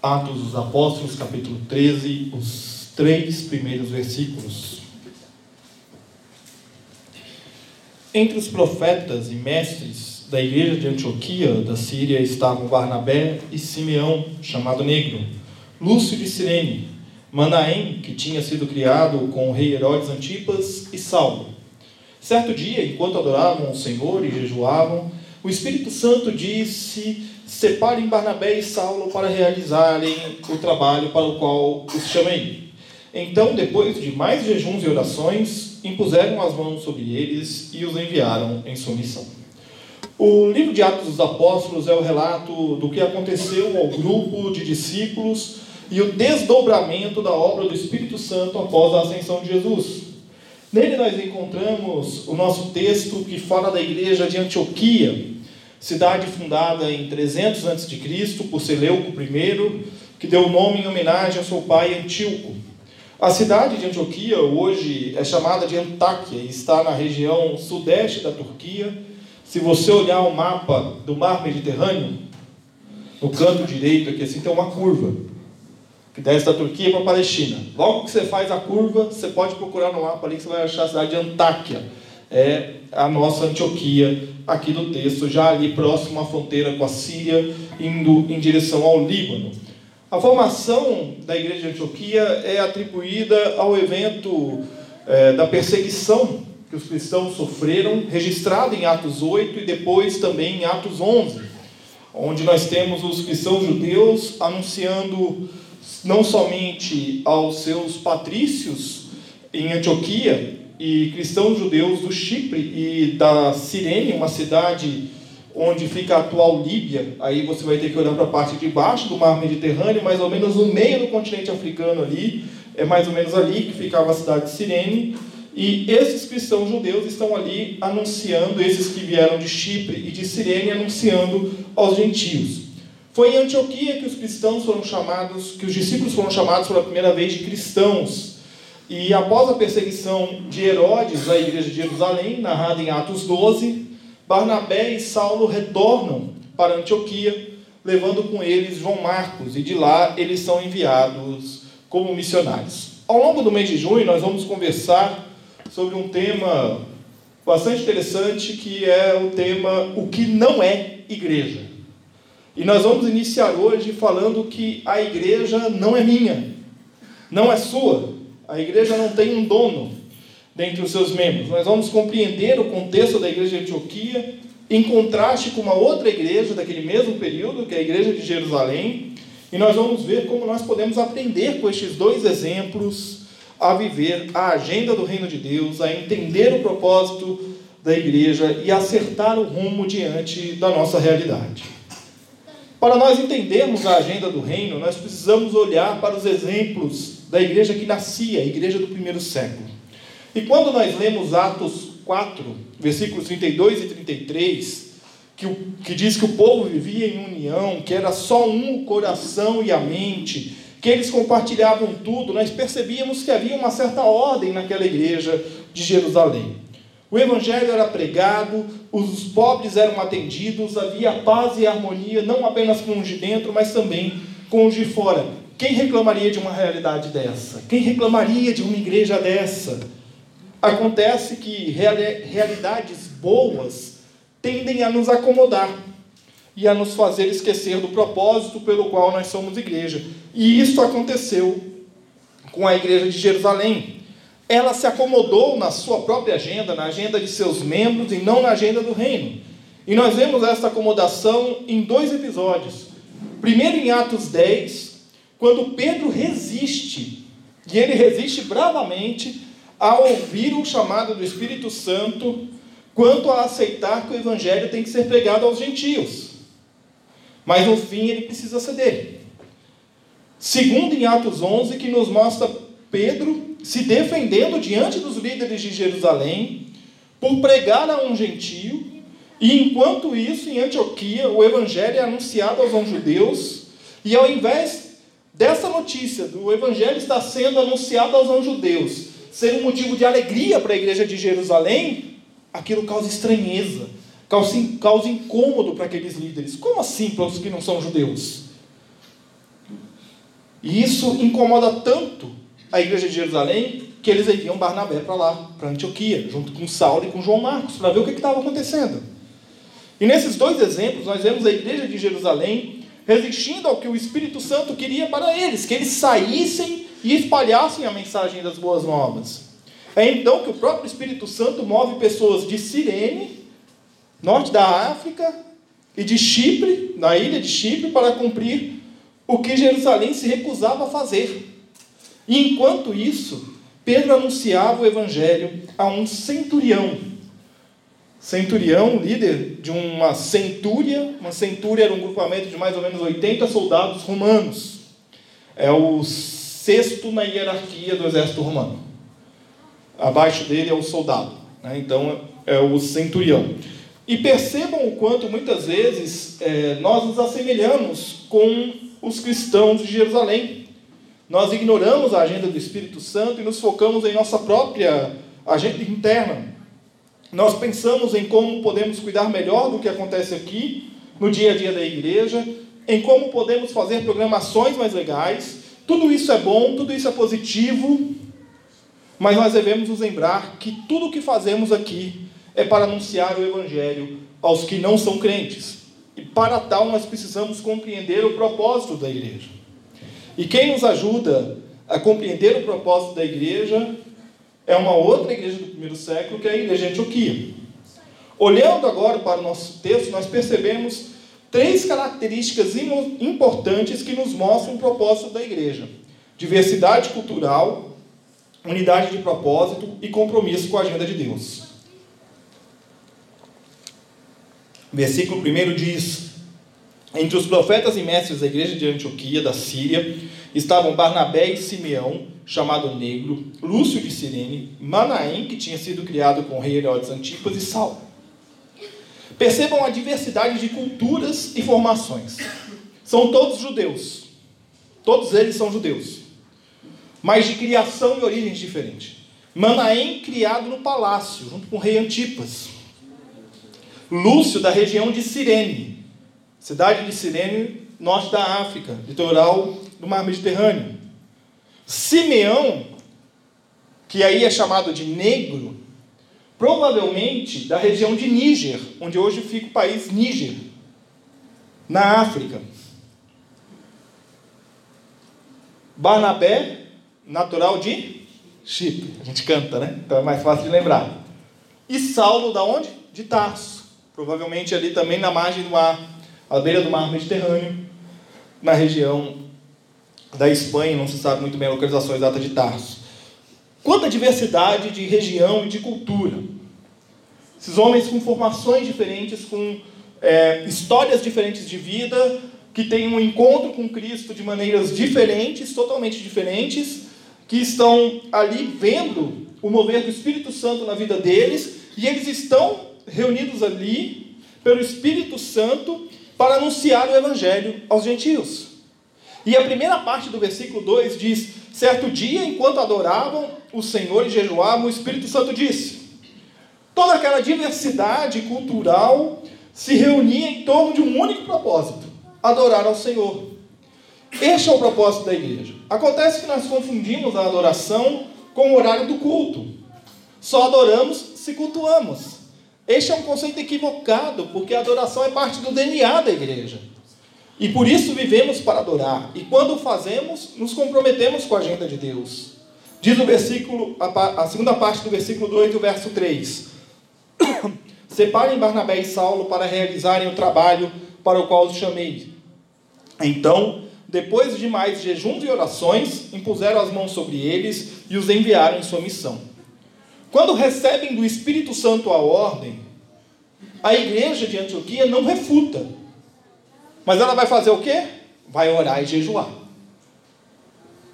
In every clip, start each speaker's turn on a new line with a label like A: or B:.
A: Atos dos Apóstolos, capítulo 13, os três primeiros versículos. Entre os profetas e mestres da igreja de Antioquia, da Síria, estavam Barnabé e Simeão, chamado Negro, Lúcio de Cirene, Manaém, que tinha sido criado com o rei Herodes Antipas, e Saulo. Certo dia, enquanto adoravam o Senhor e jejuavam, o Espírito Santo disse separem Barnabé e Saulo para realizarem o trabalho para o qual os chamei. Então, depois de mais jejuns e orações, impuseram as mãos sobre eles e os enviaram em sua missão. O livro de Atos dos Apóstolos é o relato do que aconteceu ao grupo de discípulos e o desdobramento da obra do Espírito Santo após a ascensão de Jesus. Nele nós encontramos o nosso texto que fala da igreja de Antioquia, cidade fundada em 300 a.C. por Seleuco I, que deu o nome em homenagem ao seu pai Antíoco. A cidade de Antioquia hoje é chamada de Antáquia e está na região sudeste da Turquia. Se você olhar o mapa do mar Mediterrâneo, no canto direito aqui assim tem uma curva que desce da Turquia para a Palestina. Logo que você faz a curva, você pode procurar no mapa ali que você vai achar a cidade de Antáquia. É a nossa Antioquia aqui do texto, já ali próximo à fronteira com a Síria, indo em direção ao Líbano. A formação da igreja de Antioquia é atribuída ao evento é, da perseguição que os cristãos sofreram, registrado em Atos 8 e depois também em Atos 11, onde nós temos os cristãos judeus anunciando não somente aos seus patrícios em Antioquia, e cristãos judeus do Chipre e da Cirene, uma cidade onde fica a atual Líbia. Aí você vai ter que olhar para a parte de baixo do mar Mediterrâneo, mais ou menos no meio do continente africano ali, é mais ou menos ali que ficava a cidade de Cirene. E esses cristãos judeus estão ali anunciando, esses que vieram de Chipre e de Cirene, anunciando aos gentios. Foi em Antioquia que os cristãos foram chamados, que os discípulos foram chamados pela primeira vez de cristãos. E após a perseguição de Herodes à igreja de Jerusalém, narrada em Atos 12, Barnabé e Saulo retornam para Antioquia, levando com eles João Marcos, e de lá eles são enviados como missionários. Ao longo do mês de junho, nós vamos conversar sobre um tema bastante interessante, que é o tema O que não é igreja. E nós vamos iniciar hoje falando que a igreja não é minha, não é sua, a igreja não tem um dono dentre os seus membros. Nós vamos compreender o contexto da igreja de Antioquia em contraste com uma outra igreja daquele mesmo período, que é a igreja de Jerusalém, e nós vamos ver como nós podemos aprender com estes dois exemplos a viver a agenda do reino de Deus, a entender o propósito da igreja e acertar o rumo diante da nossa realidade. Para nós entendermos a agenda do reino, nós precisamos olhar para os exemplos da igreja que nascia, a igreja do primeiro século. E quando nós lemos Atos 4, versículos 32 e 33, que, que diz que o povo vivia em união, que era só um o coração e a mente, que eles compartilhavam tudo, nós percebíamos que havia uma certa ordem naquela igreja de Jerusalém. O evangelho era pregado, os pobres eram atendidos, havia paz e harmonia, não apenas com os de dentro, mas também com os de fora. Quem reclamaria de uma realidade dessa? Quem reclamaria de uma igreja dessa? Acontece que realidades boas tendem a nos acomodar e a nos fazer esquecer do propósito pelo qual nós somos igreja. E isso aconteceu com a igreja de Jerusalém. Ela se acomodou na sua própria agenda, na agenda de seus membros e não na agenda do reino. E nós vemos essa acomodação em dois episódios. Primeiro em Atos 10, quando Pedro resiste, e ele resiste bravamente a ouvir o chamado do Espírito Santo quanto a aceitar que o Evangelho tem que ser pregado aos gentios. Mas no fim ele precisa ceder. Segundo em Atos 11, que nos mostra Pedro se defendendo diante dos líderes de Jerusalém por pregar a um gentio, e enquanto isso, em Antioquia, o evangelho é anunciado aos não-judeus, e ao invés dessa notícia do evangelho estar sendo anunciado aos não-judeus, ser um motivo de alegria para a igreja de Jerusalém, aquilo causa estranheza, causa, causa incômodo para aqueles líderes. Como assim para os que não são judeus? E isso incomoda tanto a igreja de Jerusalém que eles enviam Barnabé para lá, para Antioquia, junto com Saulo e com João Marcos, para ver o que estava acontecendo. E nesses dois exemplos, nós vemos a igreja de Jerusalém resistindo ao que o Espírito Santo queria para eles, que eles saíssem e espalhassem a mensagem das boas novas. É então que o próprio Espírito Santo move pessoas de Cirene, norte da África, e de Chipre, na ilha de Chipre, para cumprir o que Jerusalém se recusava a fazer. E enquanto isso, Pedro anunciava o evangelho a um centurião. Centurião, líder de uma centúria, uma centúria era um grupamento de mais ou menos 80 soldados romanos. É o sexto na hierarquia do exército romano. Abaixo dele é o soldado. Né? Então é o centurião. E percebam o quanto muitas vezes é, nós nos assemelhamos com os cristãos de Jerusalém. Nós ignoramos a agenda do Espírito Santo e nos focamos em nossa própria agenda interna. Nós pensamos em como podemos cuidar melhor do que acontece aqui, no dia a dia da igreja, em como podemos fazer programações mais legais. Tudo isso é bom, tudo isso é positivo, mas nós devemos nos lembrar que tudo o que fazemos aqui é para anunciar o Evangelho aos que não são crentes. E para tal, nós precisamos compreender o propósito da igreja. E quem nos ajuda a compreender o propósito da igreja é uma outra igreja do primeiro século, que é a igreja de Antioquia. Olhando agora para o nosso texto, nós percebemos três características importantes que nos mostram o propósito da igreja: diversidade cultural, unidade de propósito e compromisso com a agenda de Deus. Versículo 1 diz: Entre os profetas e mestres da igreja de Antioquia, da Síria, estavam Barnabé e Simeão, chamado Negro, Lúcio de Cirene, Manaém, que tinha sido criado com o rei Herodes Antipas, e Saulo. Percebam a diversidade de culturas e formações. São todos judeus. Todos eles são judeus. Mas de criação e origens diferentes. Manaém, criado no palácio, junto com o rei Antipas. Lúcio, da região de Cirene, cidade de Cirene, norte da África, litoral do mar Mediterrâneo. Simeão, que aí é chamado de negro, provavelmente da região de Níger, onde hoje fica o país Níger, na África. Barnabé, natural de Chipre. A gente canta, né? Então é mais fácil de lembrar. E Saulo, da onde? De Tarso provavelmente ali também na margem do mar, à beira do mar Mediterrâneo, na região da Espanha, não se sabe muito bem a localização exata de Tarso. Quanta diversidade de região e de cultura. Esses homens com formações diferentes, com é, histórias diferentes de vida, que têm um encontro com Cristo de maneiras diferentes, totalmente diferentes, que estão ali vendo o mover do Espírito Santo na vida deles, e eles estão reunidos ali pelo Espírito Santo para anunciar o Evangelho aos gentios. E a primeira parte do versículo 2 diz: Certo dia, enquanto adoravam o Senhor e jejuavam, o Espírito Santo disse. Toda aquela diversidade cultural se reunia em torno de um único propósito: adorar ao Senhor. Este é o propósito da igreja. Acontece que nós confundimos a adoração com o horário do culto. Só adoramos se cultuamos. Este é um conceito equivocado, porque a adoração é parte do DNA da igreja. E por isso vivemos para adorar. E quando o fazemos, nos comprometemos com a agenda de Deus. Diz o versículo, a, segunda parte do versículo 2 do verso 3. Separem Barnabé e Saulo para realizarem o trabalho para o qual os chamei. Então, depois de mais jejuns e orações, impuseram as mãos sobre eles e os enviaram em sua missão. Quando recebem do Espírito Santo a ordem, a igreja de Antioquia não refuta. Mas ela vai fazer o quê? Vai orar e jejuar.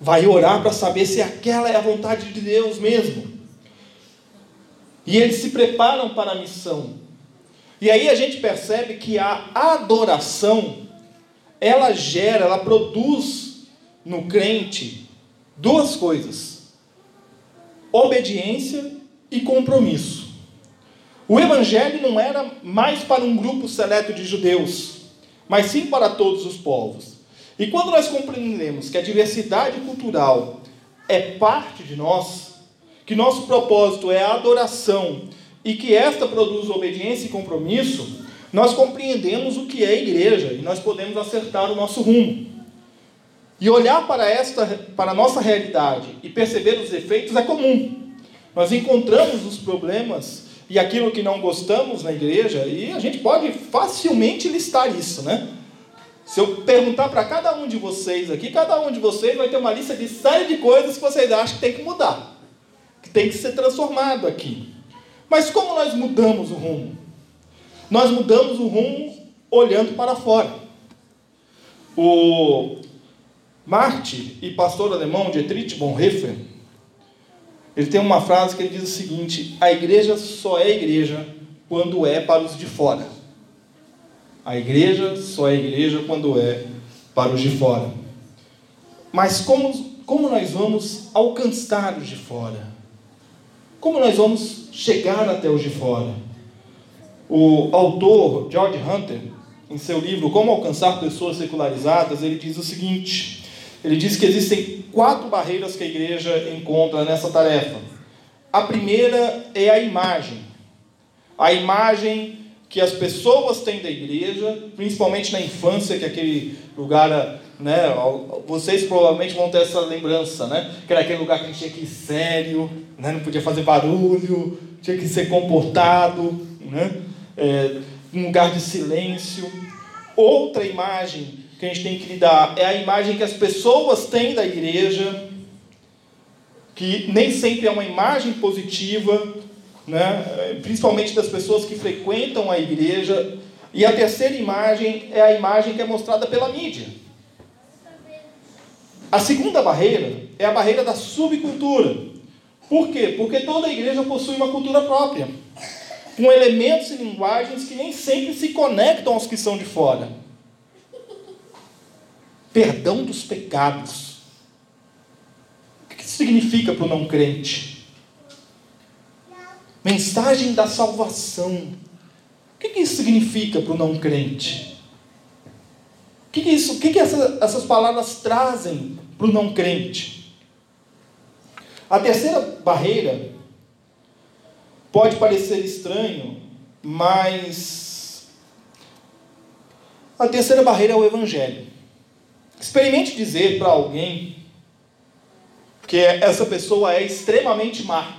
A: vai orar para saber se aquela é a vontade de Deus mesmo. E eles se preparam para a missão. E aí a gente percebe que a adoração, ela gera, ela produz no crente duas coisas: obediência e compromisso. O evangelho não era mais para um grupo seleto de judeus, mas sim para todos os povos. E quando nós compreendemos que a diversidade cultural é parte de nós, que nosso propósito é a adoração e que esta produz obediência e compromisso, nós compreendemos o que é igreja e nós podemos acertar o nosso rumo. E olhar para esta para a nossa realidade e perceber os efeitos é comum. Nós encontramos os problemas e aquilo que não gostamos na igreja e a gente pode facilmente listar isso, né? Se eu perguntar para cada um de vocês aqui, cada um de vocês vai ter uma lista de série de coisas que vocês acham que tem que mudar, que tem que ser transformado aqui. Mas como nós mudamos o rumo? Nós mudamos o rumo olhando para fora. O Marte e pastor alemão Dietrich Bonhoeffer, ele tem uma frase que ele diz o seguinte: a igreja só é igreja quando é para os de fora. A igreja só é igreja quando é para os de fora. Mas como, como nós vamos alcançar os de fora? Como nós vamos chegar até os de fora? O autor George Hunter, em seu livro Como Alcançar Pessoas Secularizadas, ele diz o seguinte: ele diz que existem quatro barreiras que a igreja encontra nessa tarefa. A primeira é a imagem. A imagem que as pessoas têm da igreja, principalmente na infância, que é aquele lugar, né, vocês provavelmente vão ter essa lembrança, né, que era aquele lugar que a gente tinha que ir sério, né, não podia fazer barulho, tinha que ser comportado, né, é, um lugar de silêncio. Outra imagem que a gente tem que lidar é a imagem que as pessoas têm da igreja, que nem sempre é uma imagem positiva, né? principalmente das pessoas que frequentam a igreja. E a terceira imagem é a imagem que é mostrada pela mídia. A segunda barreira é a barreira da subcultura. Por quê? Porque toda igreja possui uma cultura própria, com elementos e linguagens que nem sempre se conectam aos que são de fora. Perdão dos pecados. O que isso significa para o não crente? Mensagem da salvação. O que, isso significa para o não crente? O que, isso, o que, que essa, essas palavras trazem para o não crente? A terceira barreira pode parecer estranho, mas a terceira barreira é o Evangelho. Experimente dizer para alguém que essa pessoa é extremamente má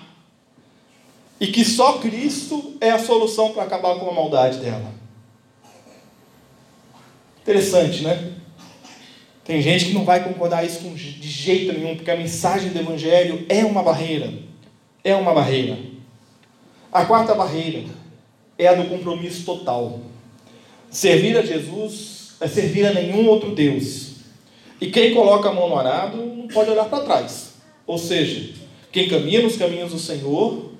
A: e que só Cristo é a solução para acabar com a maldade dela. Interessante, né? Tem gente que não vai concordar isso de jeito nenhum, porque a mensagem do Evangelho é uma barreira. É uma barreira. A quarta barreira é a do compromisso total. Servir a Jesus é servir a nenhum outro Deus. E quem coloca a mão no arado não pode olhar para trás. Ou seja, quem caminha nos caminhos do Senhor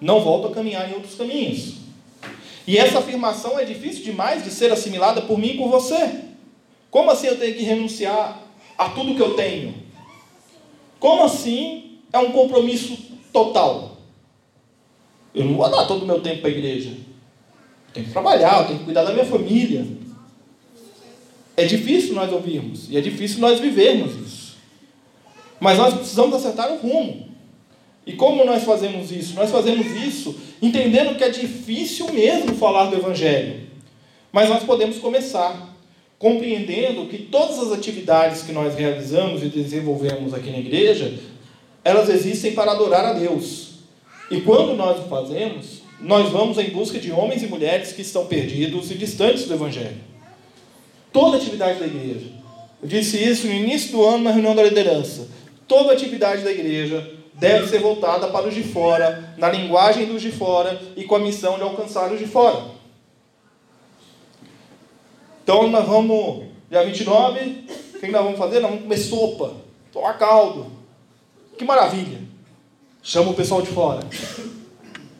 A: não volto a caminhar em outros caminhos. E essa afirmação é difícil demais de ser assimilada por mim e por você. Como assim eu tenho que renunciar a tudo que eu tenho? Como assim é um compromisso total? Eu não vou dar todo o meu tempo para a igreja. Eu tenho que trabalhar, eu tenho que cuidar da minha família. É difícil nós ouvirmos e é difícil nós vivermos isso. Mas nós precisamos acertar o rumo. E como nós fazemos isso? Nós fazemos isso entendendo que é difícil mesmo falar do Evangelho. Mas nós podemos começar compreendendo que todas as atividades que nós realizamos e desenvolvemos aqui na igreja, elas existem para adorar a Deus. E quando nós o fazemos, nós vamos em busca de homens e mulheres que estão perdidos e distantes do Evangelho. Toda atividade da igreja. Eu disse isso no início do ano na reunião da liderança. Toda atividade da igreja deve ser voltada para os de fora, na linguagem dos de fora e com a missão de alcançar os de fora. Então nós vamos, dia 29, o que nós vamos fazer? Nós vamos comer sopa. tomar caldo. Que maravilha. Chama o pessoal de fora.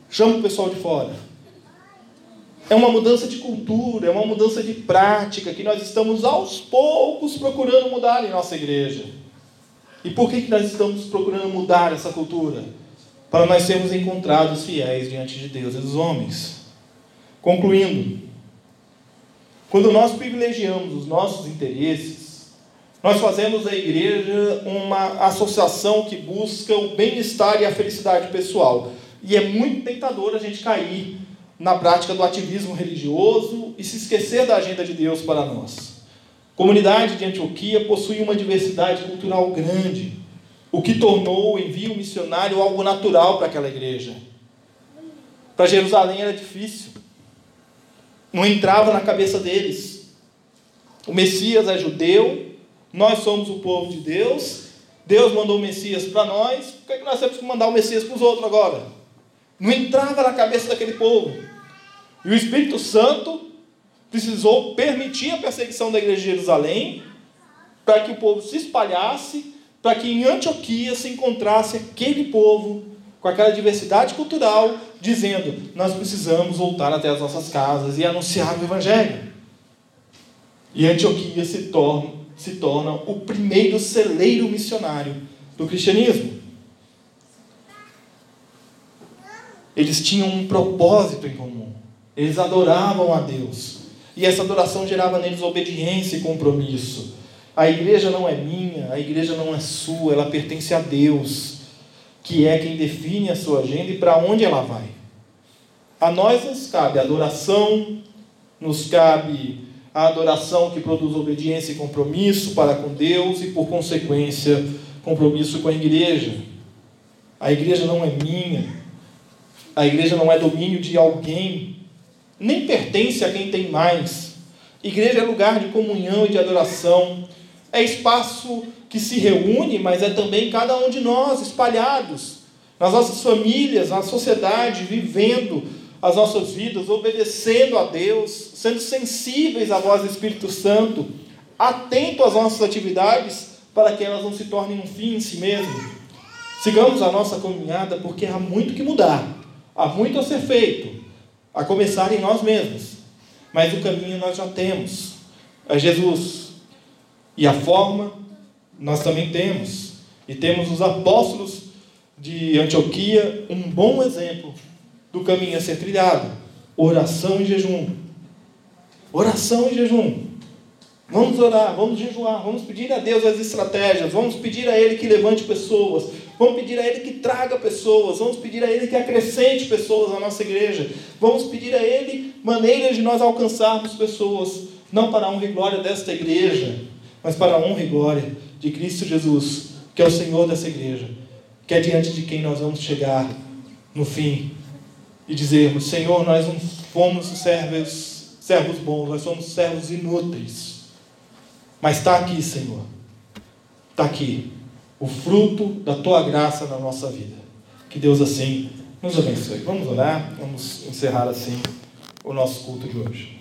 A: Chama o pessoal de fora. É uma mudança de cultura, é uma mudança de prática que nós estamos aos poucos procurando mudar em nossa igreja. E por que, que nós estamos procurando mudar essa cultura? Para nós sermos encontrados fiéis diante de Deus e dos homens. Concluindo, quando nós privilegiamos os nossos interesses, nós fazemos da igreja uma associação que busca o bem-estar e a felicidade pessoal. E é muito tentador a gente cair na prática do ativismo religioso e se esquecer da agenda de Deus para nós. A comunidade de Antioquia possui uma diversidade cultural grande, o que tornou o envio missionário algo natural para aquela igreja. Para Jerusalém era difícil, não entrava na cabeça deles. O Messias é judeu, nós somos o povo de Deus, Deus mandou o Messias para nós, por que, é que nós temos que mandar o Messias para os outros agora? Não entrava na cabeça daquele povo. E o Espírito Santo precisou permitir a perseguição da igreja de Jerusalém para que o povo se espalhasse, para que em Antioquia se encontrasse aquele povo com aquela diversidade cultural, dizendo: nós precisamos voltar até as nossas casas e anunciar o Evangelho. E Antioquia se torna, se torna o primeiro celeiro missionário do cristianismo. Eles tinham um propósito em comum. Eles adoravam a Deus. E essa adoração gerava neles obediência e compromisso. A igreja não é minha, a igreja não é sua, ela pertence a Deus, que é quem define a sua agenda e para onde ela vai. A nós nos cabe adoração, nos cabe a adoração que produz obediência e compromisso para com Deus e, por consequência, compromisso com a igreja. A igreja não é minha, a igreja não é domínio de alguém, nem pertence a quem tem mais. Igreja é lugar de comunhão e de adoração, é espaço que se reúne, mas é também cada um de nós espalhados nas nossas famílias, na sociedade, vivendo as nossas vidas, obedecendo a Deus, sendo sensíveis à voz do Espírito Santo, atento às nossas atividades para que elas não se tornem um fim em si mesmo. Sigamos a nossa caminhada porque há muito que mudar, há muito a ser feito a começar em nós mesmos. Mas o caminho nós já temos. É Jesus. E a forma nós também temos. E temos os apóstolos de Antioquia, um bom exemplo do caminho a ser trilhado. Oração e jejum. Oração e jejum. Vamos orar, vamos jejuar, vamos pedir a Deus as estratégias, vamos pedir a Ele que levante pessoas, Vamos pedir a Ele que traga pessoas, vamos pedir a Ele que acrescente pessoas à nossa igreja, vamos pedir a Ele maneiras de nós alcançarmos pessoas, não para a honra e glória desta igreja, mas para a honra e glória de Cristo Jesus, que é o Senhor dessa igreja, que é diante de quem nós vamos chegar no fim e dizermos: Senhor, nós não fomos servos, servos bons, nós somos servos inúteis, mas está aqui, Senhor, está aqui o fruto da tua graça na nossa vida. Que Deus assim nos abençoe. Vamos orar, vamos encerrar assim o nosso culto de hoje.